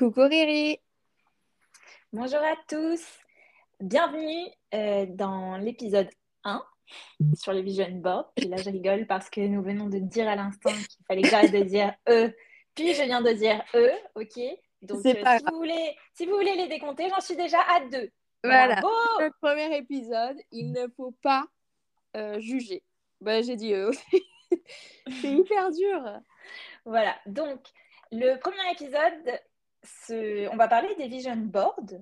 Coucou Riri. Bonjour à tous. Bienvenue euh, dans l'épisode 1 sur le vision board. Puis là, je rigole parce que nous venons de dire à l'instant qu'il fallait que j'arrête de dire E. Puis je viens de dire E, ok? Donc euh, pas si, vous voulez, si vous voulez les décompter, j'en suis déjà à 2. Voilà. Bravo Le premier épisode, il ne faut pas euh, juger. Bah, j'ai dit eux aussi. C'est hyper dur. Voilà. Donc, le premier épisode, ce- on va parler des vision boards.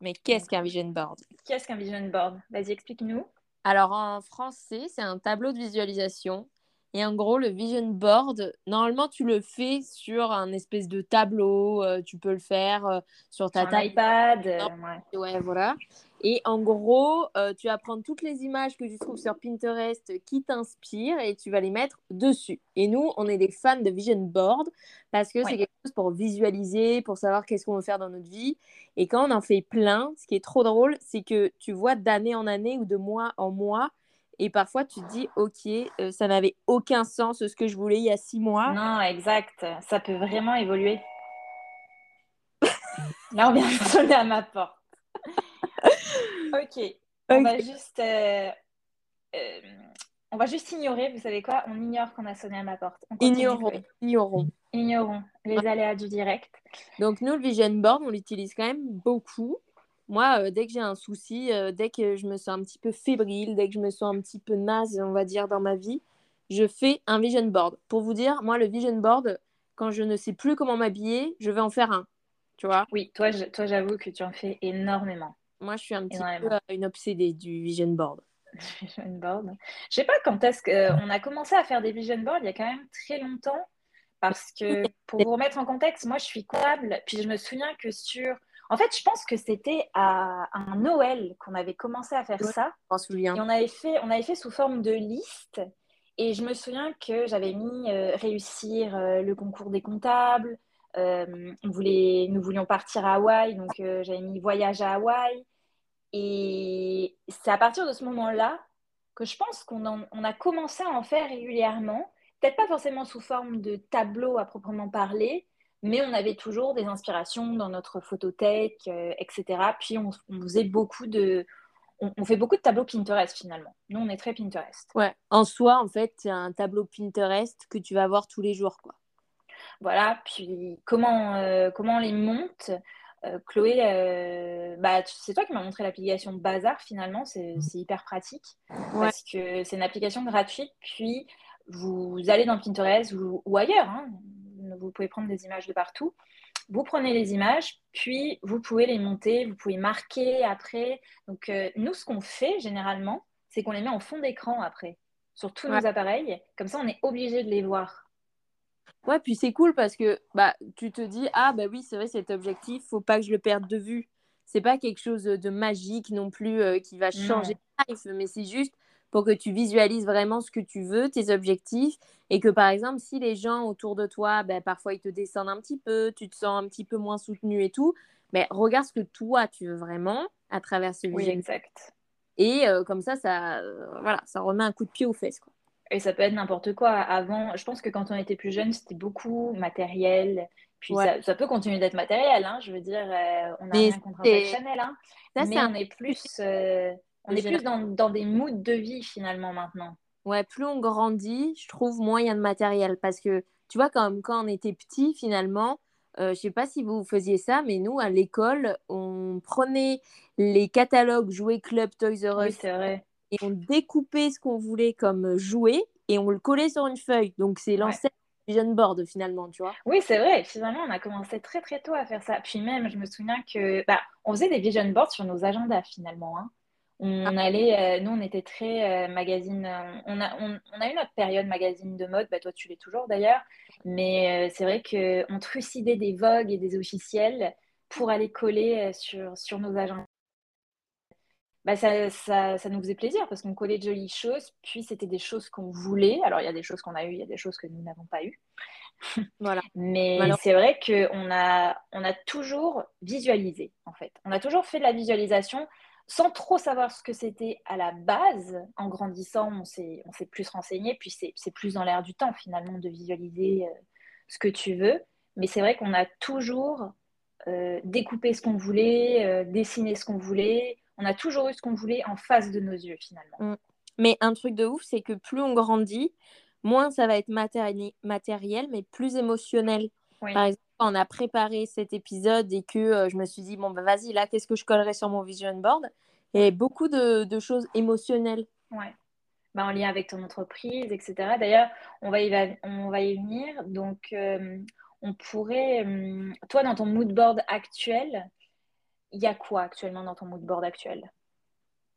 Mais qu'est-ce qu'un vision board? Qu'est-ce qu'un vision board? Vas-y, explique-nous. Alors en français, c'est un tableau de visualisation. Et en gros, le vision board, normalement, tu le fais sur un espèce de tableau. euh, tu peux le faire euh, sur ta un iPad. euh, ouais. Ouais, voilà. Et en gros, euh, tu vas prendre toutes les images que tu trouves sur Pinterest qui t'inspirent et tu vas les mettre dessus. Et nous, on est des fans de vision board parce que Ouais. c'est quelque chose pour visualiser, pour savoir qu'est-ce qu'on veut faire dans notre vie. Et quand on en fait plein, ce qui est trop drôle, c'est que tu vois d'année en année ou de mois en mois. Et parfois, tu te dis, OK, euh, ça n'avait aucun sens ce que je voulais il y a six mois. Non, exact. Ça peut vraiment évoluer. Là, on vient de sonner à ma porte. Ok. On va juste, euh, euh, on va juste ignorer. Vous savez quoi? On ignore qu'on a sonné à ma porte. Ignorons, ignorons. Ignorons les aléas du direct. Donc nous, le vision board, on l'utilise quand même beaucoup. Moi, euh, dès que j'ai un souci, dès que je me sens un petit peu fébrile, dès que je me sens un petit peu naze, on va dire, dans ma vie, je fais un vision board. Pour vous dire, moi, le vision board, quand je ne sais plus comment m'habiller, je vais en faire un. Tu vois? Oui, toi, je- toi, j'avoue que tu en fais énormément. Moi, je suis un petit peu euh, une obsédée du vision board. Vision board. Je sais pas quand est-ce qu'on a commencé à faire des vision boards, il y a quand même très longtemps. Parce que pour vous remettre en contexte, moi je suis comptable, puis je me souviens que sur. En fait, je pense que c'était à un Noël qu'on avait commencé à faire ça. Je m'en souviens. Et on avait fait, on avait fait sous forme de liste. Et je me souviens que j'avais mis euh, réussir euh, le concours des comptables. Euh, on voulait, nous voulions partir à Hawaï, donc euh, j'avais mis voyage à Hawaï. Et c'est à partir de ce moment-là que je pense qu'on on a commencé à en faire régulièrement. Peut-être pas forcément sous forme de tableau à proprement parler, mais on avait toujours des inspirations dans notre photothèque, euh, etc. Puis on, on faisait beaucoup de, on, on fait beaucoup de tableaux Pinterest finalement. Nous, on est très Pinterest. Ouais. En soi, en fait, c'est un tableau Pinterest que tu vas voir tous les jours, quoi. Voilà. Puis comment, euh, comment on les monte? Euh, Chloé, euh, bah, c'est toi qui m'as montré l'application Bazar finalement. C'est c'est hyper pratique Ouais. parce que c'est une application gratuite. Puis vous allez dans Pinterest ou, ou ailleurs. hein. Vous pouvez prendre des images de partout. Vous prenez les images, puis vous pouvez les monter, vous pouvez marquer après. Donc, euh, nous, ce qu'on fait généralement, c'est qu'on les met en fond d'écran après, sur tous Ouais. nos appareils. Comme ça, on est obligé de les voir. Ouais, puis c'est cool parce que bah, tu te dis, ah bah oui, c'est vrai, cet objectif, faut pas que je le perde de vue. C'est pas quelque chose de magique non plus euh, qui va changer ta life, mais c'est juste pour que tu visualises vraiment ce que tu veux, tes objectifs, et que par exemple, si les gens autour de toi, bah, parfois ils te descendent un petit peu, tu te sens un petit peu moins soutenu et tout, mais regarde ce que toi tu veux vraiment à travers ce Oui, exact. Et euh, comme ça, ça, euh, voilà, ça remet un coup de pied aux fesses. Quoi. Et ça peut être n'importe quoi. Avant, je pense que quand on était plus jeune, c'était beaucoup matériel. Puis Ouais. ça, ça peut continuer d'être matériel. hein. Je veux dire, euh, on n'a Mais rien contre un Chanel. hein. Ça, mais on est plus, euh, on est plus dans, dans des moods de vie finalement maintenant. Ouais, plus on grandit, je trouve moins il y a de matériel. Parce que tu vois, quand, quand on était petit, finalement, euh, je sais pas si vous faisiez ça, mais nous, à l'école, on prenait les catalogues Jouets Club Toys R Oui, Us c'est vrai. Et on découpait ce qu'on voulait comme jouet et on le collait sur une feuille. Donc, c'est l'ancêtre du vision board, finalement, tu vois. Oui, c'est vrai. Finalement, on a commencé très très tôt à faire ça. Puis même, je me souviens que bah, on faisait des vision boards sur nos agendas finalement. hein. On allait, euh, nous, on était très euh, magazine. euh, on a, on, on a eu notre période magazine de mode. Bah, toi, tu l'es toujours d'ailleurs. Mais euh, c'est vrai qu'on trucidait des Vogue et des officiels pour aller coller euh, sur, sur nos agendas. Bah, ça, ça, ça nous faisait plaisir parce qu'on collait de jolies choses. Puis c'était des choses qu'on voulait. Alors, il y a des choses qu'on a eues, il y a des choses que nous n'avons pas eues. Voilà. Mais c'est vrai qu'on a, on a toujours visualisé, en fait. On a toujours fait de la visualisation sans trop savoir ce que c'était à la base. En grandissant, on s'est, on s'est plus renseigné, puis c'est, c'est plus dans l'air du temps, finalement, de visualiser euh, ce que tu veux. Mais c'est vrai qu'on a toujours découper ce qu'on voulait, dessiner ce qu'on voulait. On a toujours eu ce qu'on voulait en face de nos yeux finalement. Mm. Mais un truc de ouf, c'est que plus on grandit, moins ça va être matériel, mais plus émotionnel. Par exemple, on a préparé cet épisode et que euh, je me suis dit, bon, bah, vas-y, là, qu'est-ce que je collerai sur mon vision board? Et beaucoup de, choses émotionnelles. Ouais. Bah, en lien avec ton entreprise, etc. D'ailleurs, on, va y on va y venir. Donc, euh, on pourrait. Hum, toi, dans ton mood board actuel, il y a quoi actuellement dans ton mood board actuel?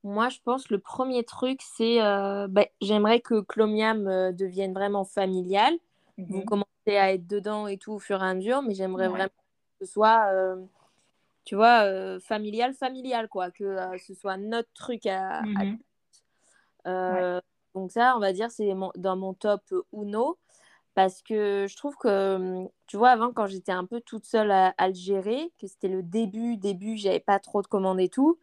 Moi, je pense que le premier truc, c'est euh, bah, j'aimerais que Clomiam devienne vraiment familial. Vous mhm. commencez à être dedans et tout au fur et à mesure, mais j'aimerais vraiment que ce soit, euh, tu vois, euh, familial, familial, quoi, que euh, ce soit notre truc à. Mhm. Donc, ça, on va dire, c'est dans mon top Uno. Parce que je trouve que, tu vois, avant, quand j'étais un peu toute seule à, le gérer, que c'était le début, début, j'avais pas trop de commandes et tout.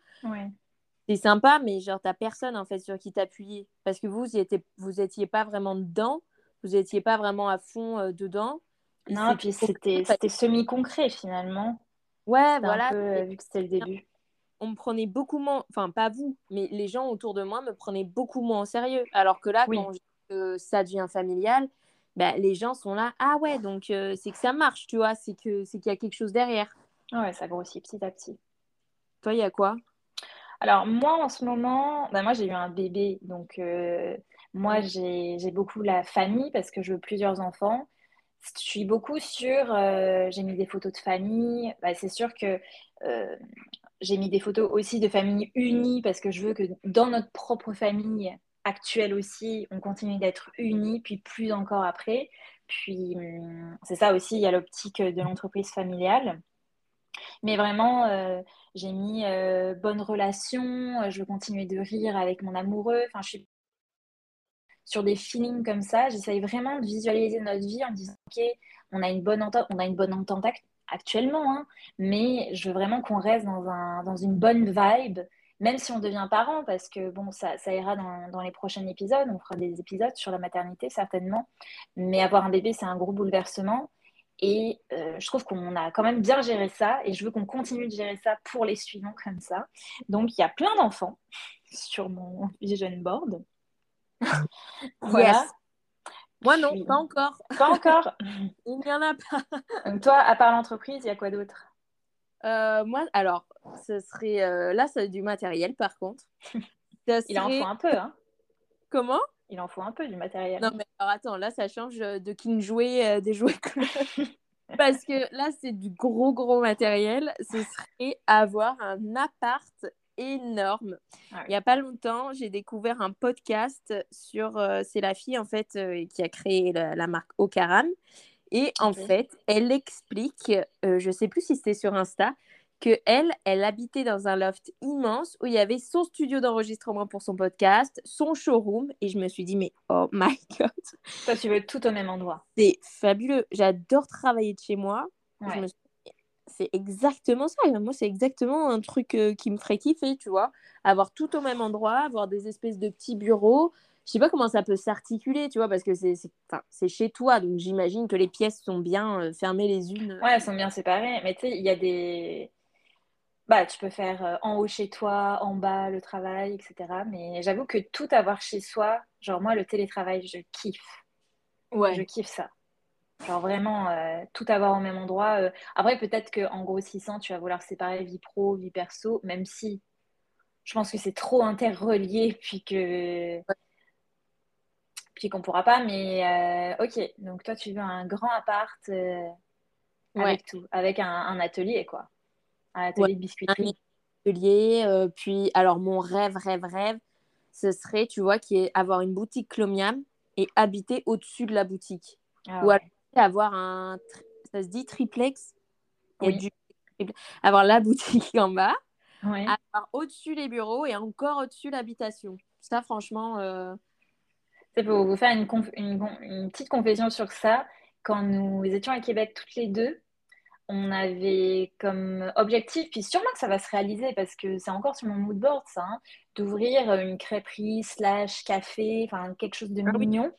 C'est sympa, mais genre, t'as personne en fait sur qui t'appuyer. Parce que vous, vous étiez, vous étiez pas vraiment dedans vous n'étiez pas vraiment à fond euh, dedans. non, puis c'était semi-concret finalement. Ouais, voilà. Vu que c'était le début. On me prenait beaucoup moins, enfin pas vous, mais les gens autour de moi me prenaient beaucoup moins en sérieux. Alors que là, quand ça devient familial, bah, les gens sont là, ah ouais, donc euh, c'est que ça marche, tu vois, c'est qu'il y a quelque chose derrière. Ouais, ça grossit petit à petit. Toi, il y a quoi? Alors moi, en ce moment, bah, moi j'ai eu un bébé, donc moi, j'ai beaucoup la famille parce que je veux plusieurs enfants. Je suis beaucoup sur, euh, j'ai mis des photos de famille. Bah, c'est sûr que euh, j'ai mis des photos aussi de famille unie parce que je veux que dans notre propre famille actuelle aussi, on continue d'être unis, puis plus encore après. Puis hum, c'est ça aussi, il y a l'optique de l'entreprise familiale. Mais vraiment, euh, j'ai mis bonne relation, je veux continuer de rire avec mon amoureux. Enfin, je suis sur des feelings comme ça. J'essaye vraiment de visualiser notre vie en disant, OK, on a une bonne entente, on a une bonne entente actuellement, hein, mais je veux vraiment qu'on reste dans, un, dans une bonne vibe, même si on devient parent, parce que bon, ça, ça ira dans, dans, les prochains épisodes. On fera des épisodes sur la maternité, certainement. Mais avoir un bébé, c'est un gros bouleversement. Et euh, je trouve qu'on a quand même bien géré ça et je veux qu'on continue de gérer ça pour les suivants comme ça. Donc, il y a plein d'enfants sur mon vision board. voilà. Moi non, pas encore. Pas encore Il n'y en a pas. toi, à part l'entreprise, il y a quoi d'autre? Euh, Moi, alors, ce serait... Euh, là, c'est du matériel, par contre. Il en faut un peu, hein Comment? Il en faut un peu du matériel. Non, mais alors attends, là, ça change de King Jouet, des jouets Parce que là, c'est du gros, gros matériel. Ce serait avoir un appart énorme. Ah Il n'y a pas longtemps, j'ai découvert un podcast sur. Euh, c'est la fille, en fait, euh, qui a créé la, marque Ocaram. Et en fait, elle explique, euh, je ne sais plus si c'était sur Insta, que elle, elle habitait dans un loft immense où il y avait son studio d'enregistrement pour son podcast, son showroom, et je me suis dit mais oh my god. Toi, tu veux tout au même endroit. C'est fabuleux. J'adore travailler de chez moi. Suis c'est exactement ça. Moi, c'est exactement un truc euh, qui me ferait kiffer, tu vois. Avoir tout au même endroit, avoir des espèces de petits bureaux. Je sais pas comment ça peut s'articuler, tu vois, parce que c'est chez toi, donc j'imagine que les pièces sont bien euh, fermées les unes. Ouais, elles sont bien séparées. Mais tu sais, il y a des. Bah, tu peux faire euh, en haut chez toi, en bas le travail, etc. Mais j'avoue que tout avoir chez soi, genre moi, le télétravail, je kiffe. Ouais. Je kiffe ça. Genre vraiment euh, tout avoir au même endroit. Euh. Après, peut-être qu'en grossissant, tu vas vouloir séparer vie pro, vie perso, même si je pense que c'est trop interrelié, puis que. Puis qu'on pourra pas, mais euh, ok. Donc toi, tu veux un grand appart avec tout, avec un, atelier, quoi. Un atelier de biscuiterie. Un atelier, puis alors mon rêve, rêve, rêve, ce serait, tu vois, qui est avoir une boutique Clomiam et habiter au-dessus de la boutique. Ah Ou avoir un, ça se dit triplex, avoir la boutique en bas, avoir au-dessus les bureaux et encore au-dessus l'habitation. Ça, franchement. Euh... Pour vous faire une, une, petite confession sur ça, quand nous étions à Québec toutes les deux, on avait comme objectif, puis sûrement que ça va se réaliser parce que c'est encore sur mon mood board ça, hein, d'ouvrir une crêperie slash café, enfin quelque chose de ah mignon.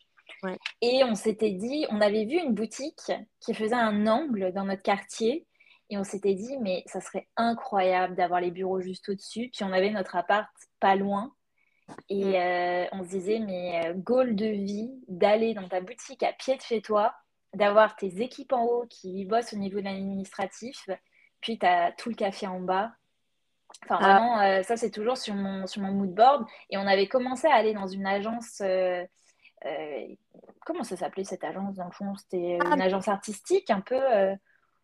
Et on s'était dit, on avait vu une boutique qui faisait un angle dans notre quartier. Et on s'était dit, mais ça serait incroyable d'avoir les bureaux juste au-dessus. Puis on avait notre appart pas loin. Et mm. euh, on se disait, mais euh, goal de vie, d'aller dans ta boutique à pied de chez toi, d'avoir tes équipes en haut qui bossent au niveau de l'administratif, puis tu as tout le café en bas. Enfin, ah. vraiment, euh, ça, c'est toujours sur mon, sur mon mood board. Et on avait commencé à aller dans une agence. comment ça s'appelait cette agence Dans le fond, c'était ah. une agence artistique un peu.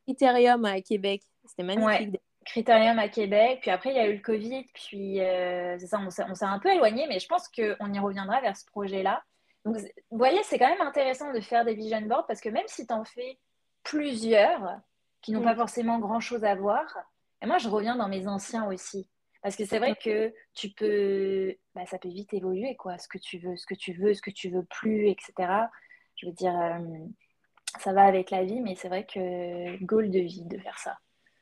Critérium à Québec. C'était magnifique. Critérium à Québec. Puis après, il y a eu le Covid. Puis euh, c'est ça, on s'est un peu éloigné, mais je pense qu'on y reviendra vers ce projet-là. Donc, vous voyez, c'est quand même intéressant de faire des vision boards parce que même si tu en fais plusieurs qui n'ont pas mm. forcément grand-chose à voir, et moi, je reviens dans mes anciens aussi. Parce que c'est vrai que tu peux, bah, ça peut vite évoluer, quoi. Ce que tu veux, ce que tu veux, ce que tu veux plus, etc. Je veux dire, euh, ça va avec la vie, mais c'est vrai que goal de vie de faire ça.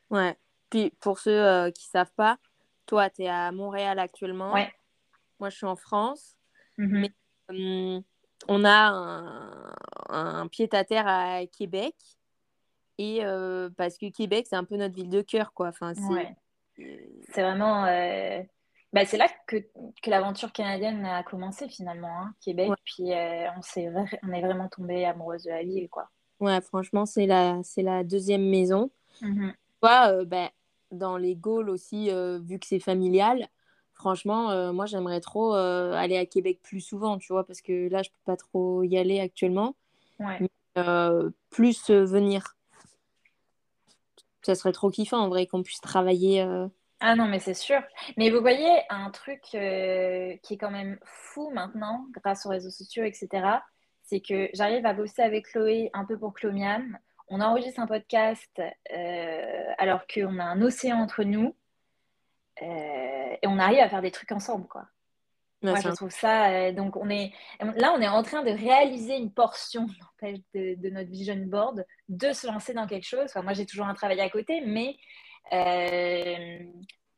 Ouais. Puis pour ceux euh, qui ne savent pas, toi, tu es à Montréal actuellement. Ouais. Moi, je suis en France. Mhm. Mais hum, on a un, pied-à-terre à Québec. Et euh, parce que Québec, c'est un peu notre ville de cœur, quoi. Enfin, c'est vraiment. Euh, bah, c'est là que, que l'aventure canadienne a commencé finalement, hein, Québec. Puis on, est on est vraiment tombé amoureuse de la ville, quoi. Ouais, franchement, c'est la, c'est la deuxième maison. Mmh. Toi, ben, dans les Gaules aussi, euh, vu que c'est familial, franchement, euh, moi, j'aimerais trop aller à Québec plus souvent, tu vois, parce que là, je peux pas trop y aller actuellement. Ouais. plus venir. Ça serait trop kiffant, en vrai, qu'on puisse travailler. Ah non, mais c'est sûr. Mais vous voyez, un truc qui est quand même fou maintenant, grâce aux réseaux sociaux, etc., c'est que j'arrive à bosser avec Chloé un peu pour Chlomiam. On enregistre un podcast euh, alors qu'on a un océan entre nous euh, et on arrive à faire des trucs ensemble, quoi. Moi, je trouve ça. Euh, donc, on est là, on est en train de réaliser une portion de, de, notre vision board, de se lancer dans quelque chose. Enfin, moi, j'ai toujours un travail à côté, mais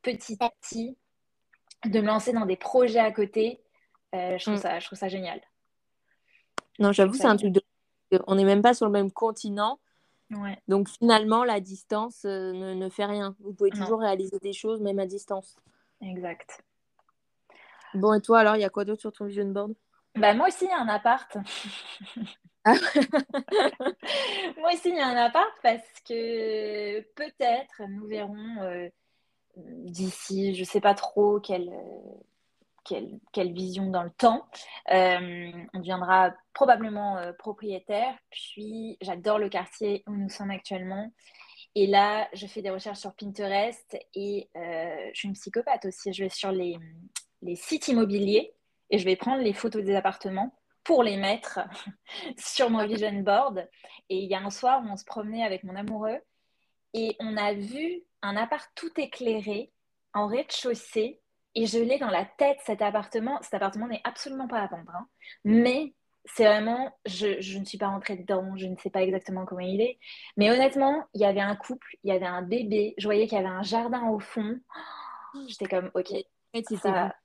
petit à petit, de me lancer dans des projets à côté, je, trouve mm. ça, je trouve ça génial. Non, j'avoue, c'est un truc de. On n'est même pas sur le même continent. Donc finalement, la distance euh, ne, fait rien. Vous pouvez toujours réaliser des choses, même à distance. Exact. Bon, et toi, alors, il y a quoi d'autre sur ton vision board? Bah, Moi aussi, il y a un appart. Ah. moi aussi, il y a un appart parce que peut-être, nous verrons euh, d'ici, je ne sais pas trop quel, quelle, vision dans le temps. Euh, on deviendra probablement euh, propriétaire. Puis, j'adore le quartier où nous sommes actuellement. Et là, je fais des recherches sur Pinterest et euh, je suis une psychopathe aussi. Je vais sur les, les sites immobiliers et je vais prendre les photos des appartements pour les mettre sur mon vision board. Et il y a un soir on se promenait avec mon amoureux et on a vu un appart tout éclairé en rez-de-chaussée et je l'ai dans la tête, cet appartement. Cet appartement n'est absolument pas à vendre. Hein. Mais c'est vraiment, je, je, ne suis pas rentrée dedans, je ne sais pas exactement comment il est. Mais honnêtement, il y avait un couple, il y avait un bébé, je voyais qu'il y avait un jardin au fond. J'étais comme, ok. Ça...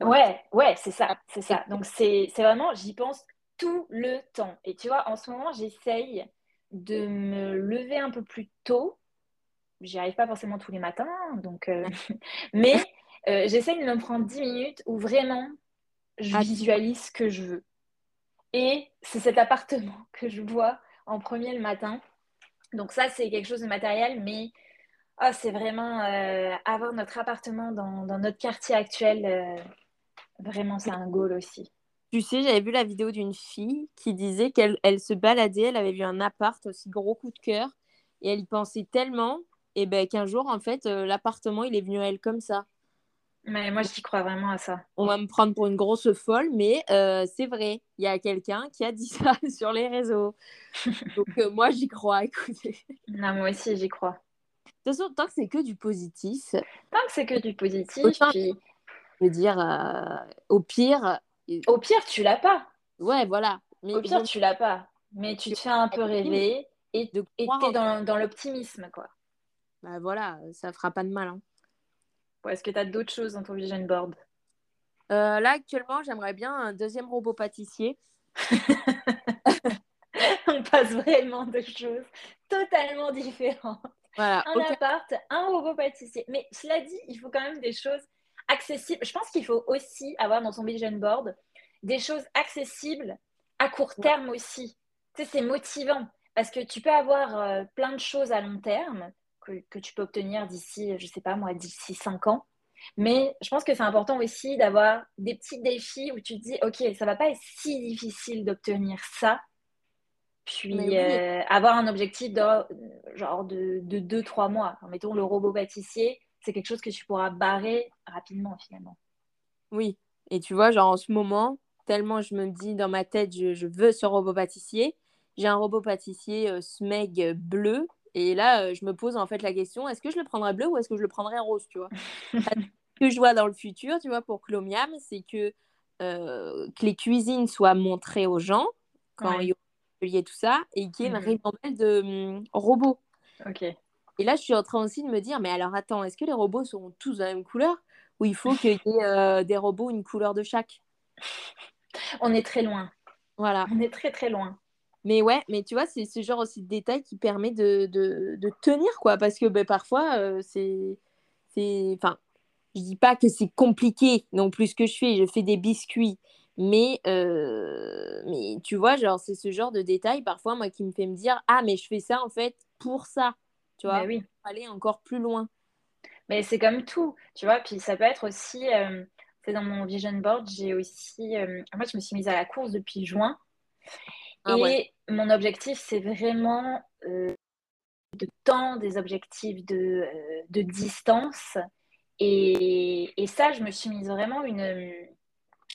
Ouais, ouais, c'est ça, c'est ça. Donc c'est vraiment, j'y pense tout le temps. Et tu vois, en ce moment, j'essaye de me lever un peu plus tôt. J'y arrive pas forcément tous les matins, donc, euh, mais euh, j'essaie de me prendre 10 minutes où vraiment je ah. visualise ce que je veux. Et c'est cet appartement que je vois en premier le matin. Donc ça, c'est quelque chose de matériel, mais oh, c'est vraiment euh, avoir notre appartement dans, notre quartier actuel. Euh, vraiment, c'est un goal aussi. Tu sais, j'avais vu la vidéo d'une fille qui disait qu'elle elle se baladait, elle avait vu un appart aussi gros coup de cœur, et elle y pensait tellement, et ben qu'un jour, en fait, l'appartement, il est venu à elle comme ça. Mais moi, j'y crois vraiment à ça. On va me prendre pour une grosse folle, mais euh, c'est vrai. Il y a quelqu'un qui a dit ça sur les réseaux. Donc, euh, moi, j'y crois, écoutez. Non, moi aussi, j'y crois. De toute façon, tant que c'est que du positif. Tant que c'est que du positif, puis... Je veux dire, euh, au pire. Au pire, tu l'as pas. Ouais, voilà. Mais au pire, tu l'as pas. Mais tu te fais un peu rêver et tu es dans, dans l'optimisme, quoi. Bah voilà, ça fera pas de mal. Hein. Est-ce que tu as d'autres choses dans ton vision board? Euh, Là, actuellement, j'aimerais bien un deuxième robot pâtissier. On passe vraiment de choses totalement différentes. Voilà, un appart, un robot pâtissier. Mais cela dit, il faut quand même des choses accessibles. Je pense qu'il faut aussi avoir dans son vision board des choses accessibles à court terme aussi. Tu sais, c'est motivant parce que tu peux avoir euh, plein de choses à long terme que, que tu peux obtenir d'ici, je sais pas moi, d'ici 5 ans. Mais je pense que c'est important aussi d'avoir des petits défis où tu te dis, OK, ça va pas être si difficile d'obtenir ça. Puis euh, avoir un objectif de genre de 2-3 mois. mettons le robot pâtissier, c'est quelque chose que tu pourras barrer rapidement finalement. Oui, et tu vois, genre en ce moment, tellement je me dis dans ma tête, je, veux ce robot pâtissier. J'ai un robot pâtissier euh, Smeg bleu. Et là, euh, je me pose en fait la question est-ce que je le prendrais bleu ou est-ce que je le prendrais rose tu vois? Ce que je vois dans le futur, tu vois, pour Clomiam, c'est que, euh, que les cuisines soient montrées aux gens quand il y a tout ça et qu'il y ait une mmh. ribambelle de hum, robots. Ok. Et là, je suis en train aussi de me dire mais alors attends, est-ce que les robots seront tous de la même couleur ou il faut qu'il y ait des robots une couleur de chaque? On est très loin. Voilà. On est très très loin. Mais ouais, mais tu vois, c'est ce genre aussi de détail qui permet de, de, tenir, quoi. Parce que ben, parfois, euh, c'est. Enfin, je dis pas que c'est compliqué non plus ce que je fais. Je fais des biscuits. Mais, euh, mais tu vois, genre, c'est ce genre de détail parfois, moi, qui me fait me dire Ah, mais je fais ça en fait pour ça. Tu vois, oui. pour aller encore plus loin. Mais c'est comme tout, tu vois. Puis ça peut être aussi. Euh, c'est dans mon vision board, j'ai aussi. Euh, en fait, je me suis mise à la course depuis juin. Ah et mon objectif, c'est vraiment euh, de temps, des objectifs de, euh, de distance. Et, et, ça, je me suis mise vraiment une,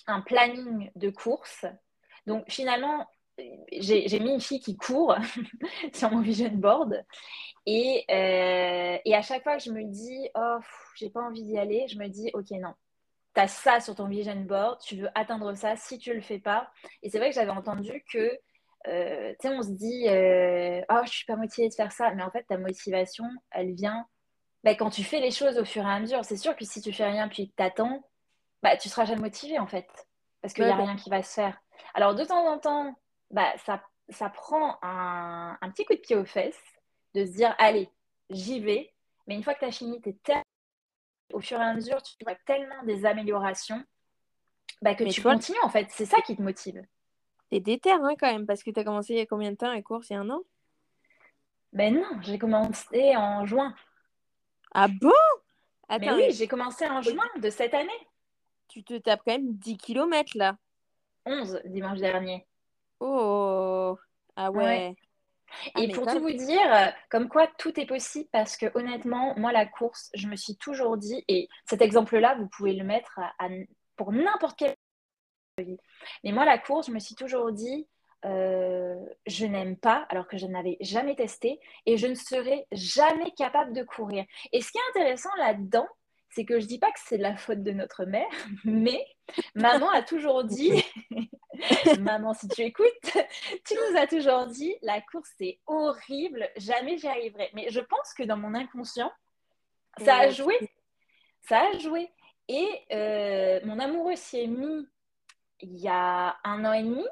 un planning de course. Donc finalement, j'ai mis une fille qui court sur mon vision board. Et, et, à chaque fois que je me dis, oh, j'ai pas envie d'y aller, je me dis, ok, non, tu as ça sur ton vision board, tu veux atteindre ça si tu le fais pas. Et c'est vrai que j'avais entendu que, euh, tu sais, on se dit, euh, oh, je suis pas motivée de faire ça, mais en fait, ta motivation, elle vient bah, quand tu fais les choses au fur et à mesure. C'est sûr que si tu fais rien puis que tu attends, bah, tu seras jamais motivé en fait, parce qu'il n'y a rien qui va se faire. Alors, de temps en temps, bah, ça, ça prend un, un petit coup de pied aux fesses de se dire, allez, j'y vais. Mais une fois que tu as fini, tu tellement au fur et à mesure, tu vois tellement des améliorations bah, que tu continues en fait. C'est ça qui te motive. T'es déter hein, quand même, parce que tu as commencé il y a combien de temps les courses Il y a un an? Ben non, j'ai commencé en juin. Ah bon? Mais oui, j'ai commencé en juin de cette année. Tu te tapes quand même 10 km là 11 dimanche dernier. Oh Ah ouais. Ah, et pour tout vous dire, euh, comme quoi tout est possible parce que honnêtement, moi, la course, je me suis toujours dit, et cet exemple-là, vous pouvez le mettre pour n'importe quel Mais moi, la course, je me suis toujours dit, euh, je n'aime pas, alors que je n'avais jamais testé, et je ne serai jamais capable de courir. Et ce qui est intéressant là-dedans, c'est que je dis pas que c'est de la faute de notre mère, mais maman a toujours dit, maman si tu écoutes, tu nous as toujours dit, la course c'est horrible, jamais j'y arriverai. Mais je pense que dans mon inconscient, ça a joué, ça a joué. Et euh, mon amoureux s'y est mis il y a un an et demi,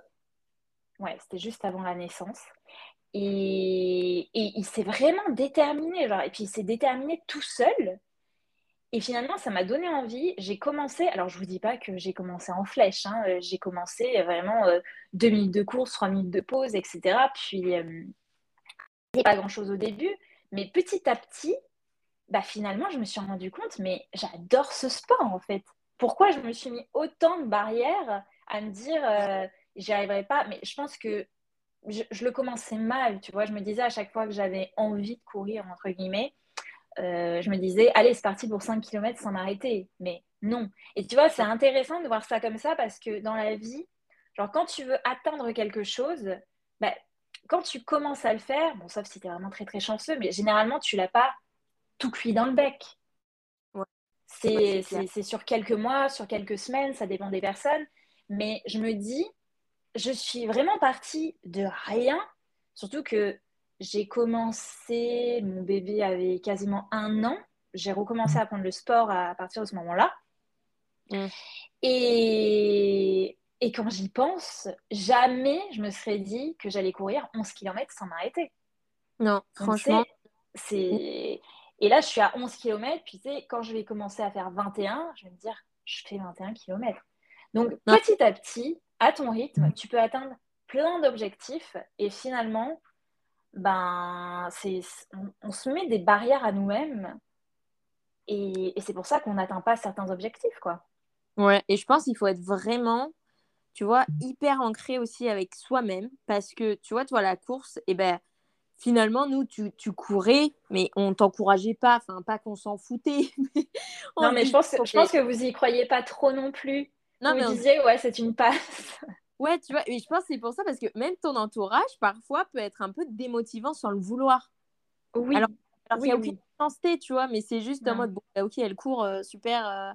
ouais, c'était juste avant la naissance. Et, et il s'est vraiment déterminé, genre, et puis il s'est déterminé tout seul. Et finalement, ça m'a donné envie. J'ai commencé, alors je ne vous dis pas que j'ai commencé en flèche, hein, euh, j'ai commencé vraiment euh, deux minutes de course, trois minutes de pause, etc. Puis, euh, pas grand-chose au début, mais petit à petit, bah, finalement, je me suis rendu compte, mais j'adore ce sport en fait. Pourquoi je me suis mis autant de barrières à me dire, euh, j'y arriverai pas Mais je pense que je, je, le commençais mal, tu vois. Je me disais à chaque fois que j'avais envie de courir, entre guillemets, euh, je me disais, allez, c'est parti pour 5 km sans m'arrêter. Mais non. Et tu vois, c'est intéressant de voir ça comme ça parce que dans la vie, genre quand tu veux atteindre quelque chose, bah, quand tu commences à le faire, bon, sauf si tu es vraiment très très chanceux, mais généralement, tu l'as pas tout cuit dans le bec. C'est sur quelques mois, sur quelques semaines, ça dépend des personnes. Mais je me dis, je suis vraiment partie de rien, surtout que j'ai commencé, mon bébé avait quasiment un an. J'ai recommencé à prendre le sport à, partir de ce moment-là. Mm. Et, et, quand j'y pense, jamais je me serais dit que j'allais courir 11 km sans m'arrêter. Non, franchement. c'est... Et là, je suis à 11 km. Puis, tu sais, quand je vais commencer à faire 21, je vais me dire, je fais 21 km. Donc, petit à petit, à ton rythme, tu peux atteindre plein d'objectifs. Et finalement, ben, c'est, on, se met des barrières à nous-mêmes. Et, c'est pour ça qu'on n'atteint pas certains objectifs, quoi. Ouais, et je pense qu'il faut être vraiment, tu vois, hyper ancré aussi avec soi-même. Parce que, tu vois, toi, la course, et eh ben, finalement, nous, tu, tu courais, mais on t'encourageait pas. Enfin, pas qu'on s'en foutait. non, mais je pense, je pense que vous y croyez pas trop non plus. Non, vous mais disiez, ouais, c'est une passe. Ouais, tu vois, et je pense que c'est pour ça, parce que même ton entourage, parfois, peut être un peu démotivant sans le vouloir. Oui. Alors, alors oui, qu'il n'y a aucune tu vois, mais c'est juste en mode, bon, bah, ok, elle court, euh, super. Euh.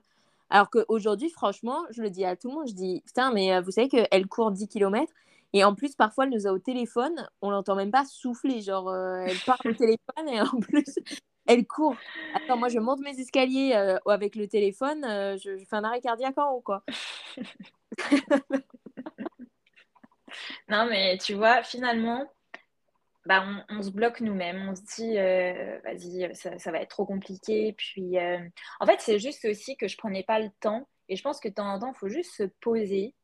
Alors qu'aujourd'hui, franchement, je le dis à tout le monde, je dis, putain, mais euh, vous savez qu'elle court 10 km, et en plus, parfois, elle nous a au téléphone, on l'entend même pas souffler, genre, elle parle au téléphone, et en plus, elle court. Attends, moi, je monte mes escaliers avec le téléphone, je, je, fais un arrêt cardiaque en haut, quoi. non, mais tu vois, finalement, bah, on, se bloque nous-mêmes. On se dit, euh, vas-y, ça, va être trop compliqué. Puis, euh, en fait, c'est juste aussi que je prenais pas le temps. Et je pense que de temps en temps, il faut juste se poser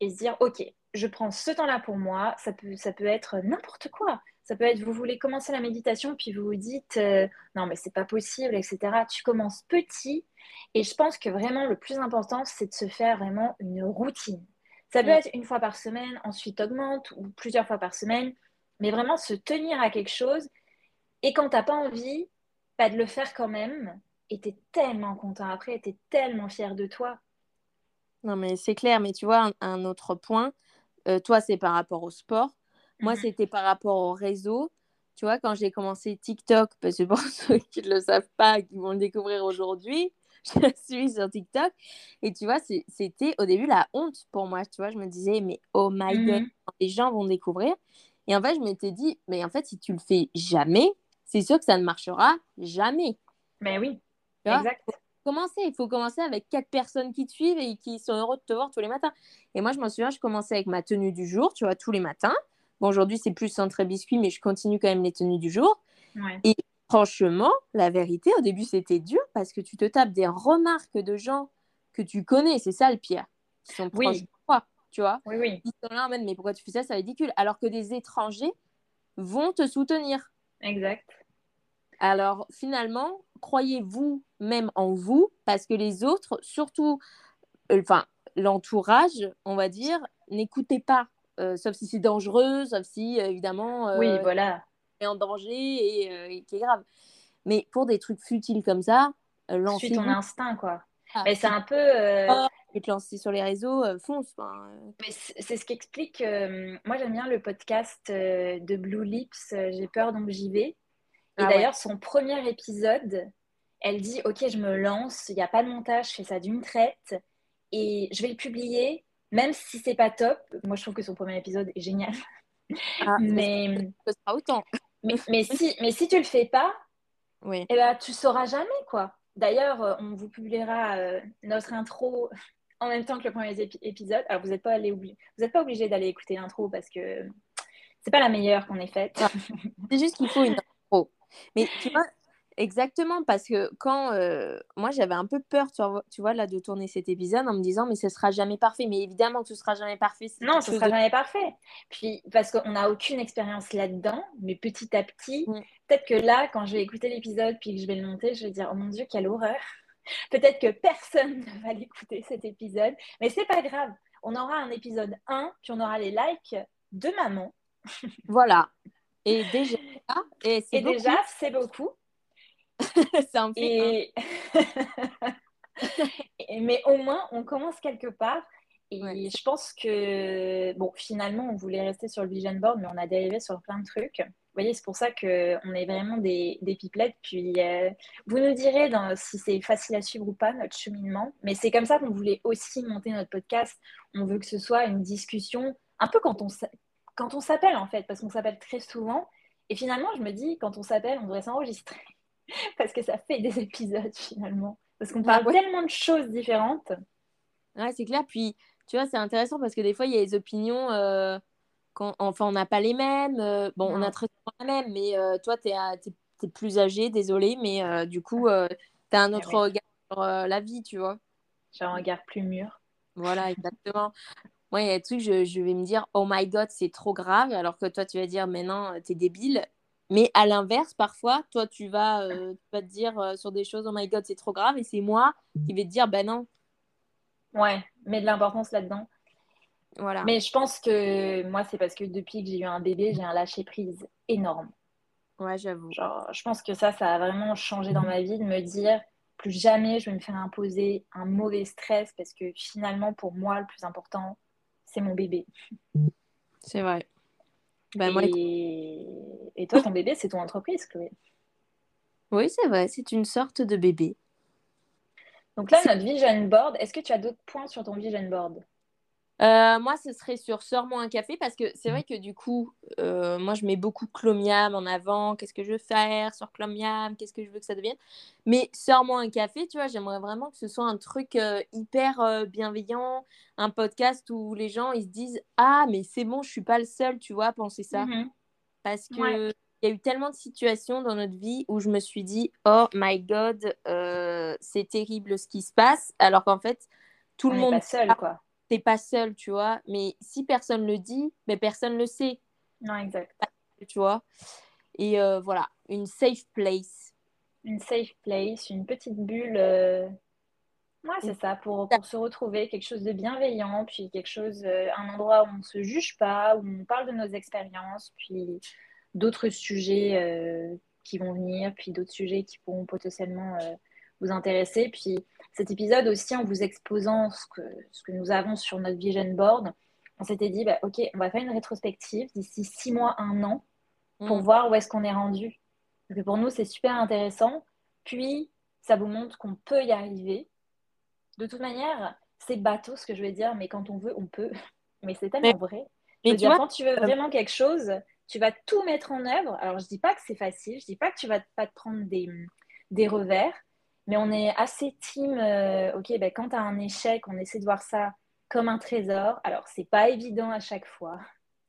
et se dire, OK, je prends ce temps-là pour moi. Ça peut, ça peut être n'importe quoi. Ça peut être, vous voulez commencer la méditation, puis vous vous dites, euh, non, mais c'est pas possible, etc. Tu commences petit. Et je pense que vraiment, le plus important, c'est de se faire vraiment une routine. Ça peut être une fois par semaine, ensuite augmente, ou plusieurs fois par semaine, mais vraiment se tenir à quelque chose. Et quand tu n'as pas envie, pas bah, de le faire quand même. Et tu es tellement content après, tu es tellement fier de toi. Non, mais c'est clair, mais tu vois, un, autre point, euh, toi, c'est par rapport au sport. Moi, mhm. c'était par rapport au réseau. Tu vois, quand j'ai commencé TikTok, parce que pour ceux qui ne le savent pas, qui vont le découvrir aujourd'hui, je suis sur TikTok. Et tu vois, c'était au début la honte pour moi. Tu vois, je me disais, mais oh my god, mhm. les gens vont découvrir. Et en fait, je m'étais dit, mais en fait, si tu le fais jamais, c'est sûr que ça ne marchera jamais. Mais oui, exact. commencer. Il faut commencer avec quatre personnes qui te suivent et qui sont heureux de te voir tous les matins. Et moi, je m'en souviens, je commençais avec ma tenue du jour, tu vois, tous les matins. Bon, aujourd'hui, c'est plus centré biscuit, mais je continue quand même les tenues du jour. Et franchement, la vérité, au début, c'était dur parce que tu te tapes des remarques de gens que tu connais, c'est ça le pire, qui sont proches de toi, tu vois. Oui, oui. Ils sont là, mais pourquoi tu fais ça, c'est ridicule. Alors que des étrangers vont te soutenir. Exact. Alors finalement, croyez-vous même en vous parce que les autres, surtout, euh, enfin, l'entourage, on va dire, n'écoutez pas. Euh, sauf si c'est dangereux, sauf si, évidemment, oui, euh, voilà en danger euh, et, qui est grave. Mais pour des trucs futiles comme ça, euh, lancer. Suis ton instinct, quoi. Ah, mais c'est un peu. Euh... Et te lancer sur les réseaux, euh, fonce. C'est ce qui explique. moi, j'aime bien le podcast de Blue Lips, J'ai peur donc j'y vais. Et ah d'ailleurs, son premier épisode, elle dit Ok, je me lance, il n'y a pas de montage, je fais ça d'une traite et je vais le publier, même si c'est pas top. Moi, je trouve que son premier épisode est génial. Ah, mais ce sera autant. Mais, mais, si, mais si tu le fais pas, oui. eh ben, tu sauras jamais quoi. D'ailleurs, euh, on vous publiera euh, notre intro en même temps que le premier épisode. Alors, vous n'êtes pas, allé vous êtes pas obligé d'aller écouter l'intro parce que c'est pas la meilleure qu'on ait faite. Ah, c'est juste qu'il faut une intro. Mais tu vois, Exactement, parce que quand euh, moi j'avais un peu peur, tu vois, là, de tourner cet épisode en me disant, mais ce sera jamais parfait. Mais évidemment que ce sera jamais parfait. Non, ce sera jamais parfait. Puis parce qu'on n'a aucune expérience là-dedans, mais petit à petit, mm. peut-être que là, quand je vais écouter l'épisode puis que je vais le monter, je vais dire, oh mon Dieu, quelle horreur. peut-être que personne ne va l'écouter cet épisode, mais c'est pas grave. On aura un épisode 1, puis on aura les likes de maman. voilà. Et déjà, et, et déjà, c'est beaucoup. c'est un peu. Et... mais au moins, on commence quelque part. Et je pense que, bon, finalement, on voulait rester sur le vision board, mais on a dérivé sur plein de trucs. Vous voyez, c'est pour ça qu'on est vraiment des, des pipelettes. Puis, euh, vous nous direz dans, si c'est facile à suivre ou pas notre cheminement. Mais c'est comme ça qu'on voulait aussi monter notre podcast. On veut que ce soit une discussion, un peu quand on, quand on s'appelle, en fait, parce qu'on s'appelle très souvent. Et finalement, je me dis, quand on s'appelle, on devrait s'enregistrer. parce que ça fait des épisodes finalement. Parce qu'on parle tellement de choses différentes. Ouais, c'est clair. Puis, tu vois, c'est intéressant parce que des fois, il y a des opinions. Euh, quand... Enfin, on n'a pas les mêmes. Euh, bon, on a très souvent les mêmes, mais euh, toi, tu es, plus âgé, désolé, mais euh, du coup, tu as un autre regard sur la vie, tu vois. J'ai un regard plus mûr. Voilà, exactement. Moi, il y a des trucs, je, je vais me dire, oh my god, c'est trop grave, alors que toi, tu vas dire, mais non, t'es débile. Mais à l'inverse, parfois, toi, tu vas, tu vas te dire sur des choses, oh my god, c'est trop grave, et c'est moi qui vais te dire, ben non. Ouais, mets de l'importance là-dedans. Voilà. Mais je pense que moi, c'est parce que depuis que j'ai eu un bébé, j'ai un lâcher-prise énorme. Ouais, j'avoue. je pense que ça, ça a vraiment changé dans ma vie de me dire plus jamais je vais me faire imposer un mauvais stress parce que finalement, pour moi, le plus important, c'est mon bébé. C'est vrai. Bah, et... et... toi, ton bébé, c'est ton entreprise, Chloé? Oui, c'est vrai, c'est une sorte de bébé. Donc là, notre vision board, est-ce que tu as d'autres points sur ton vision board? Euh, moi, ce serait sur Sors-moi un café parce que c'est vrai que du coup, euh, moi, je mets beaucoup Clomiam en avant. Qu'est-ce que je veux faire sur Clomiam Qu'est-ce que je veux que ça devienne? Mais Sors-moi un café, tu vois, j'aimerais vraiment que ce soit un truc euh, hyper bienveillant, un podcast où les gens, ils se disent Ah, mais c'est bon, je suis pas le seul, tu vois, à penser ça. Mmh parce que. Il y a eu tellement de situations dans notre vie où je me suis dit, oh my god, c'est terrible ce qui se passe, alors qu'en fait, tout le monde. Pas seul, quoi t'es pas seul, tu vois. Mais si personne le dit, mais personne le sait. Non, exact. Tu vois. Et euh, voilà, une safe place. Une safe place, une petite bulle. Euh... Ouais, c'est ça, pour, pour, se retrouver, quelque chose de bienveillant, puis quelque chose, euh, un endroit où on ne se juge pas, où on parle de nos expériences, puis d'autres sujets qui vont venir, puis d'autres sujets qui pourront potentiellement vous intéresser. Puis cet épisode aussi, en vous exposant ce que, ce que nous avons sur notre vision board, on s'était dit, bah, OK, on va faire une rétrospective d'ici six mois, un an, pour mm. voir où est-ce qu'on est rendu. Parce que pour nous, c'est super intéressant. Puis, ça vous montre qu'on peut y arriver. De toute manière, c'est bateau ce que je veux dire, mais quand on veut, on peut. Mais c'est tellement vrai. Mais tu vois, quand tu veux euh, vraiment quelque chose, tu vas tout mettre en œuvre. Alors, je dis pas que c'est facile, je dis pas que tu vas pas te prendre des, des revers, mais on est assez team, euh, ok, ben, quand tu as un échec, on essaie de voir ça comme un trésor. Alors, c'est pas évident à chaque fois.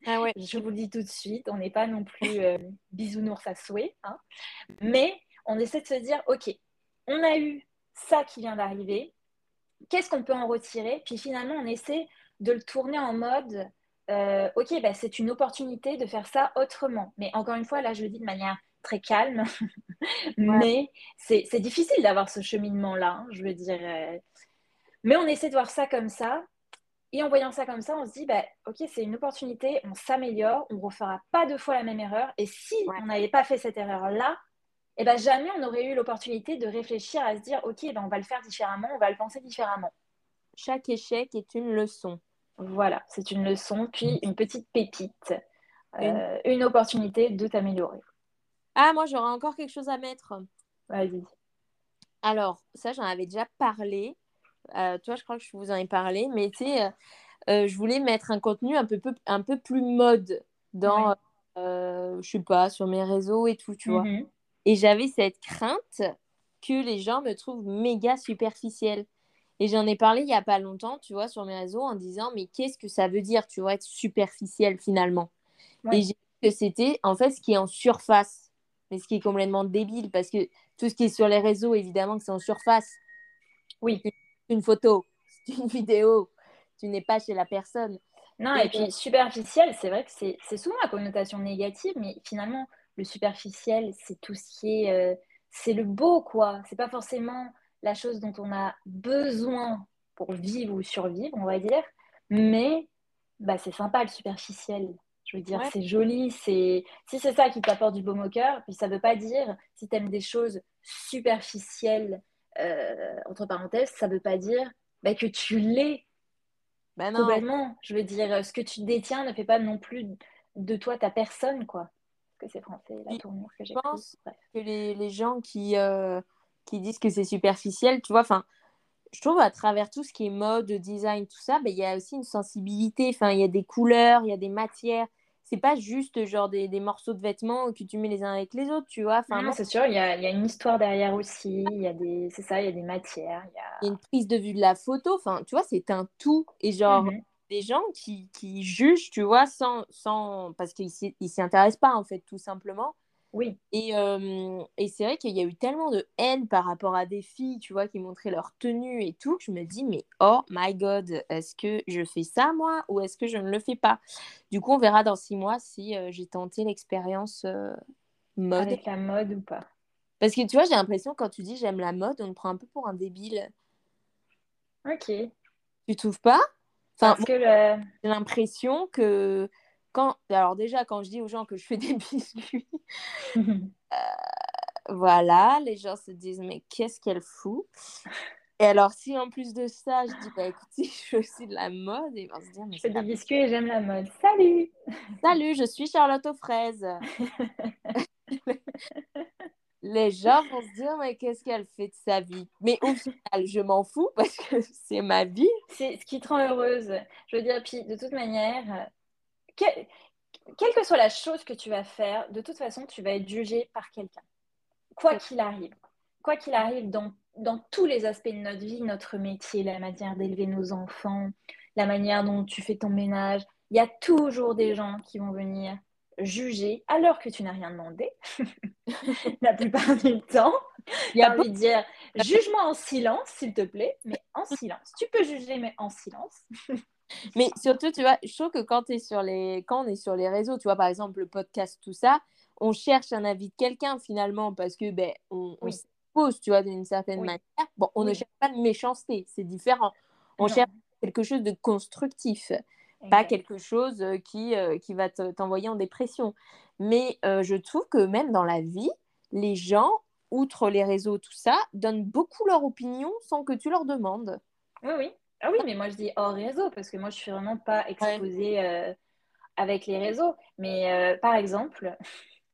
Ah ouais. Je vous le dis tout de suite, on n'est pas non plus euh, bisounours à souhait. Hein. Mais on essaie de se dire, ok, on a eu ça qui vient d'arriver, qu'est-ce qu'on peut en retirer? Puis finalement, on essaie de le tourner en mode, euh, ok, ben, c'est une opportunité de faire ça autrement. Mais encore une fois, là, je le dis de manière très calme. Mais c'est difficile d'avoir ce cheminement-là, hein, je veux dire. Mais on essaie de voir ça comme ça. Et en voyant ça comme ça, on se dit, bah, ok, c'est une opportunité, on s'améliore, on ne refera pas deux fois la même erreur. Et si on n'avait pas fait cette erreur-là, eh ben, jamais on aurait eu l'opportunité de réfléchir à se dire, ok, ben, on va le faire différemment, on va le penser différemment. Chaque échec est une leçon. Voilà, c'est une leçon, puis une petite pépite, une euh, opportunité de t'améliorer. Ah, moi, j'aurais encore quelque chose à mettre. Vas-y. Alors, ça, j'en avais déjà parlé. Euh, toi, je crois que je vous en ai parlé, mais tu sais, euh, euh, je voulais mettre un contenu un peu, un peu plus mode dans, je sais pas, sur mes réseaux et tout, tu vois. Mhm. Et j'avais cette crainte que les gens me trouvent méga superficielle. Et j'en ai parlé il y a pas longtemps, tu vois, sur mes réseaux en disant, mais qu'est-ce que ça veut dire, tu vois, être superficiel finalement? Et j'ai vu que c'était en fait ce qui est en surface mais ce qui est complètement débile parce que tout ce qui est sur les réseaux, évidemment que c'est en surface. Oui. Une photo, c'est une vidéo, tu n'es pas chez la personne. Non, et, puis superficiel, c'est vrai que c'est souvent la connotation négative, mais finalement, le superficiel, c'est tout ce qui est. Euh, c'est le beau, quoi. C'est pas forcément la chose dont on a besoin pour vivre ou survivre, on va dire, mais bah, c'est sympa le superficiel. Je veux dire, c'est joli, c'est si c'est ça qui t'apporte du baume au cœur, puis ça ne veut pas dire si tu aimes des choses superficielles, euh, entre parenthèses, ça ne veut pas dire bah, que tu l'es bah complètement. Je veux dire, ce que tu détiens ne fait pas non plus de toi ta personne, quoi. Parce que c'est français, la tournure que j'ai Je pense que les, les, gens qui, euh, qui disent que c'est superficiel, tu vois, enfin, je trouve à travers tout ce qui est mode, design, tout ça, bah, il y a aussi une sensibilité. Enfin, il y a des couleurs, il y a des matières c'est pas juste genre des, des, morceaux de vêtements que tu mets les uns avec les autres, tu vois. Enfin, non, c'est sûr, il y a, y a, une histoire derrière aussi, il y a des, c'est ça, il y a des matières. Il y a... y a... une prise de vue de la photo, enfin, tu vois, c'est un tout. Et genre, mhm. des gens qui, qui, jugent, tu vois, sans, sans... parce qu'ils s'y intéressent pas, en fait, tout simplement. Oui. Et, et c'est vrai qu'il y a eu tellement de haine par rapport à des filles, tu vois, qui montraient leur tenue et tout, que je me dis, mais oh my god, est-ce que je fais ça moi ou est-ce que je ne le fais pas? Du coup, on verra dans six mois si j'ai tenté l'expérience mode. Avec la mode ou pas? Parce que tu vois, j'ai l'impression quand tu dis j'aime la mode, on me prend un peu pour un débile. Ok. Tu trouves pas? Enfin, Parce que le... j'ai l'impression que quand, alors déjà, quand je dis aux gens que je fais des biscuits, euh, voilà, les gens se disent, mais qu'est-ce qu'elle fout? Et alors, si en plus de ça, je dis, bah écoutez, je fais aussi de la mode, et ils vont se dire, mais je fais des biscuits et j'aime la mode. Salut Salut, je suis Charlotte aux fraises. les gens vont se dire, mais qu'est-ce qu'elle fait de sa vie? Mais au final, je m'en fous parce que c'est ma vie. C'est ce qui te rend heureuse. Je veux dire, puis de toute manière, quelle que soit la chose que tu vas faire, de toute façon, tu vas être jugé par quelqu'un. Quoi qu'il arrive. Quoi qu'il arrive dans, dans tous les aspects de notre vie, notre métier, la manière d'élever nos enfants, la manière dont tu fais ton ménage, il y a toujours des gens qui vont venir juger alors que tu n'as rien demandé. la plupart du temps, il y a envie de dire juge-moi en silence, s'il te plaît, mais en silence. Tu peux juger, mais en silence. Mais surtout, tu vois, je trouve que quand, es sur les... quand on est sur les réseaux, tu vois, par exemple, le podcast, tout ça, on cherche un avis de quelqu'un finalement parce que ben, on, se pose, tu vois, d'une certaine manière. Bon, on ne cherche pas de méchanceté, c'est différent. On cherche quelque chose de constructif, pas quelque chose euh, qui, euh, qui va t'envoyer en dépression. Mais euh, je trouve que même dans la vie, les gens, outre les réseaux, tout ça, donnent beaucoup leur opinion sans que tu leur demandes. Oui, oui. Ah oui, mais moi je dis hors réseau parce que moi je suis vraiment pas exposée euh, avec les réseaux. Mais euh, par exemple,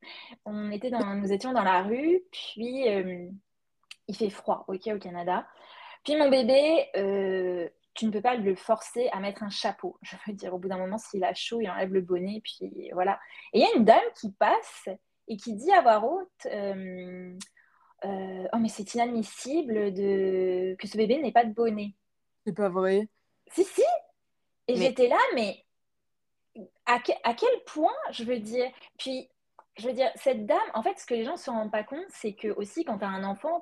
on était dans, nous étions dans la rue, puis euh, il fait froid, ok, au Canada. Puis mon bébé, tu ne peux pas le forcer à mettre un chapeau. Je veux dire, au bout d'un moment, s'il a chaud, il enlève le bonnet, puis voilà. Et il y a une dame qui passe et qui dit à voix haute. oh mais c'est inadmissible de... que ce bébé n'ait pas de bonnet. C'est pas vrai. Si, si. Et j'étais là, mais à, quel point, je veux dire. Puis, je veux dire, cette dame, en fait, ce que les gens ne se rendent pas compte, c'est que aussi, quand tu as un enfant,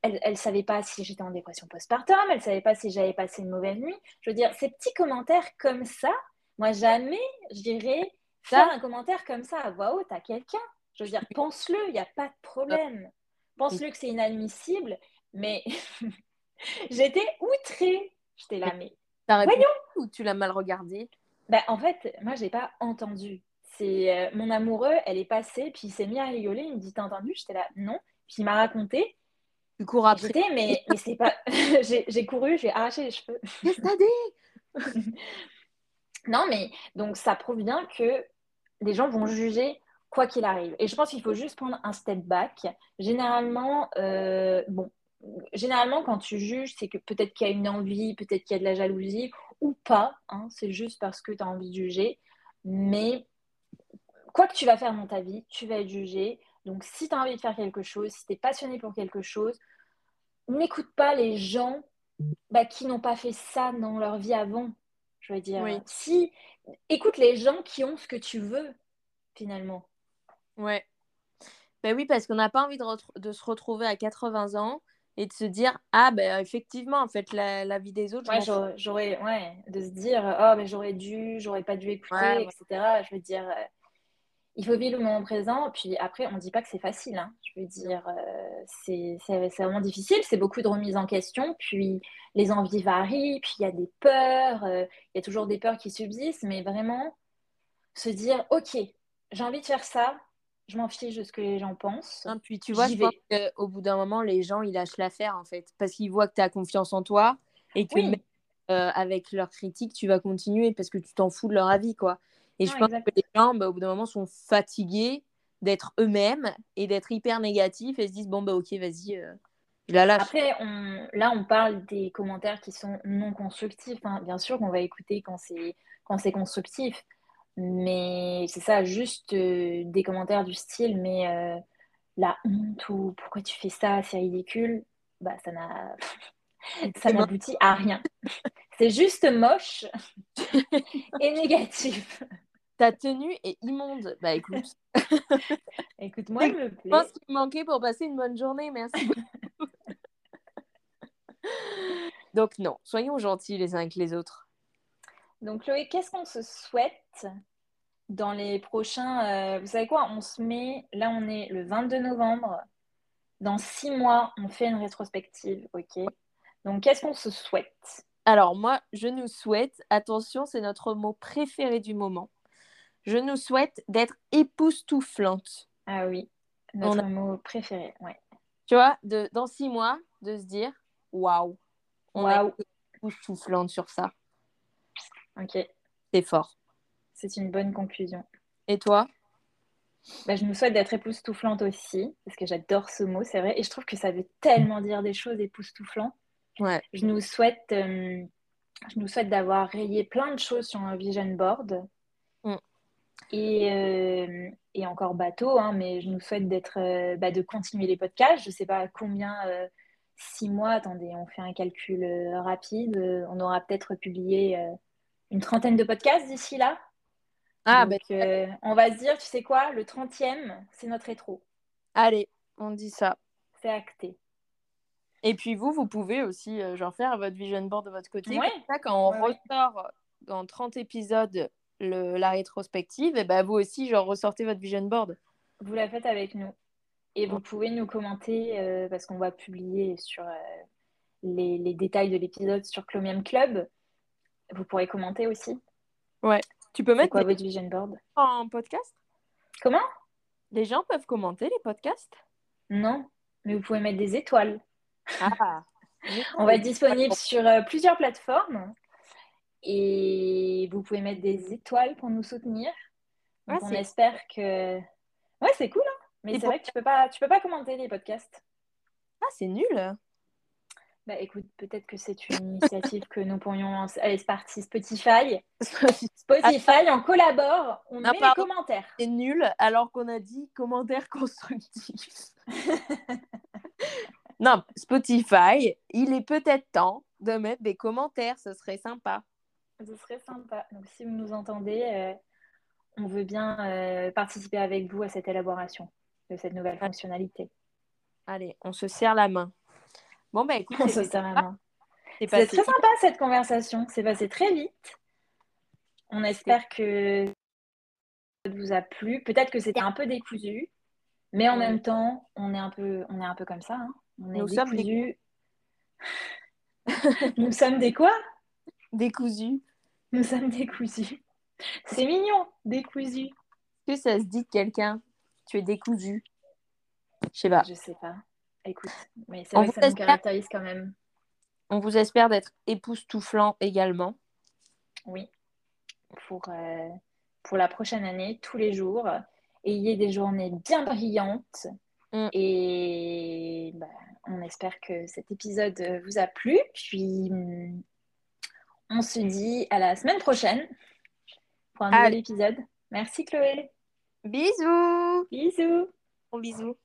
elle ne savait pas si j'étais en dépression postpartum, elle ne savait pas si j'avais passé une mauvaise nuit. Je veux dire, ces petits commentaires comme ça, moi, jamais, je dirais, faire un commentaire comme ça à voix haute à quelqu'un. Je veux dire, pense-le, il n'y a pas de problème. Pense-le que c'est inadmissible, mais j'étais outrée. J'étais là, mais voyons Ou tu l'as mal regardé? Bah, En fait, moi, je n'ai pas entendu. C'est euh, mon amoureux, elle est passée, puis il s'est mis à rigoler. Il me dit T'as entendu? J'étais là, non. Puis il m'a raconté. Tu cours après. mais, mais c'est pas. j'ai couru, j'ai arraché les cheveux. non, mais donc ça prouve bien que les gens vont juger quoi qu'il arrive. Et je pense qu'il faut juste prendre un step back. Généralement, euh, bon, généralement, quand tu juges, c'est que peut-être qu'il y a une envie, peut-être qu'il y a de la jalousie, ou pas. Hein, c'est juste parce que tu as envie de juger. Mais quoi que tu vas faire dans ta vie, tu vas être jugé. Donc, si tu as envie de faire quelque chose, si tu es passionné pour quelque chose, n'écoute pas les gens bah, qui n'ont pas fait ça dans leur vie avant. Je veux dire, si écoute les gens qui ont ce que tu veux, finalement. Ouais. Ben oui, parce qu'on n'a pas envie de, de, se retrouver à 80 ans et de se dire ah ben effectivement en fait la, la vie des autres ouais, j'aurais ouais de se dire oh mais j'aurais dû j'aurais pas dû écouter etc je veux dire euh, il faut vivre le moment présent puis après on dit pas que c'est facile hein. je veux dire euh, c'est vraiment difficile c'est beaucoup de remises en question puis les envies varient puis il y a des peurs euh, il y a toujours des peurs qui subsistent mais vraiment se dire ok j'ai envie de faire ça je m'en fiche de ce que les gens pensent. puis tu vois, je pense qu'au bout d'un moment, les gens, ils lâchent l'affaire en fait. Parce qu'ils voient que tu as confiance en toi et que même, euh, avec leurs critiques, tu vas continuer parce que tu t'en fous de leur avis. quoi. Et je pense que les gens, bah, au bout d'un moment, sont fatigués d'être eux-mêmes et d'être hyper négatifs et se disent bon, bah ok, vas-y. Euh, la lâche. Après, on... là, on parle des commentaires qui sont non constructifs. Hein. Bien sûr qu'on va écouter quand c'est constructif. Mais c'est ça, juste euh, des commentaires du style, mais euh, la honte ou pourquoi tu fais ça, c'est ridicule, bah ça n'a ça n'aboutit à rien. c'est juste moche et négatif. Ta tenue est immonde. Bah écoute. écoute, moi, me Je pense qu'il me manquait pour passer une bonne journée, merci. Donc non, soyons gentils les uns avec les autres. Donc, Chloé, qu'est-ce qu'on se souhaite dans les prochains. euh, vous savez quoi On se met. Là, on est le 22 novembre. Dans six mois, on fait une rétrospective, ok Donc, qu'est-ce qu'on se souhaite? Alors moi, je nous souhaite, attention, c'est notre mot préféré du moment. Je nous souhaite d'être époustouflante. Ah oui, notre mot préféré. Ouais. Tu vois, de, dans six mois, de se dire, waouh, on Waouh. est époustouflante sur ça. Ok, C'est fort. c'est une bonne conclusion. Et toi? Bah, je nous souhaite d'être époustouflante aussi, parce que j'adore ce mot, c'est vrai. Et je trouve que ça veut tellement dire des choses époustouflant. Ouais. Je nous souhaite, euh, je nous souhaite d'avoir rayé plein de choses sur un vision board. Mm. Et, euh, et encore bateau, hein, mais je nous souhaite d'être, euh, bah, de continuer les podcasts. Je ne sais pas combien, six mois, attendez, on fait un calcul rapide. On aura peut-être publié une trentaine de podcasts d'ici là. Ah, Donc, ben, euh, on va se dire, tu sais quoi, le 30e, c'est notre rétro. allez, on dit ça. C'est acté. Et puis vous, vous pouvez aussi euh, genre faire votre vision board de votre côté. Ouais. Comme ça, quand on Ouais, ressort dans 30 épisodes le, la rétrospective, et ben vous aussi, genre, ressortez votre vision board. Vous la faites avec nous. Et vous pouvez nous commenter, euh, parce qu'on va publier sur euh, les, les détails de l'épisode sur Chlomium Club. Vous pourrez commenter aussi. Tu peux mettre quoi votre vision board en podcast? Comment? Les gens peuvent commenter les podcasts? Non, mais vous pouvez mettre des étoiles. Ah On va être disponible sur euh, plusieurs plateformes. Et vous pouvez mettre des étoiles pour nous soutenir. Donc, Ah, on espère que... Ouais, c'est cool, hein Mais c'est pour- vrai que tu peux pas, tu peux pas commenter les podcasts. Ah, c'est nul Bah écoute, peut-être que c'est une initiative que nous pourrions lancer. Allez, c'est parti, Spotify. Spotify, on collabore, on Ah, met pardon. les commentaires. C'est nul alors qu'on a dit commentaire constructif. non, Spotify, il est peut-être temps de mettre des commentaires, ce serait sympa. Ce serait sympa. Donc si vous nous entendez, euh, on veut bien euh, participer avec vous à cette élaboration de cette nouvelle fonctionnalité. Allez, on se serre la main. Bon, bah écoute, c'est C'était passé. très sympa cette conversation. C'est passé très vite. On espère que ça vous a plu. Peut-être que c'était un peu décousu, mais en Oui. même temps, on est un peu, on est un peu comme ça. hein. On est Nous sommes décousu. Nous sommes des quoi? Décousu. Nous sommes décousus. C'est mignon, décousu. Est-ce que ça se dit de quelqu'un? Tu es décousu. Je sais pas. Je sais pas. Écoute, mais c'est vrai que ça nous caractérise quand même. On vous espère d'être époustouflant également. Oui. Pour, euh, pour la prochaine année, tous les jours. Ayez des journées bien brillantes. Mm. Et bah, on espère que cet épisode vous a plu. Puis hum, on se dit à la semaine prochaine pour un nouvel épisode. Merci Chloé. Bisous Bisous. Bisous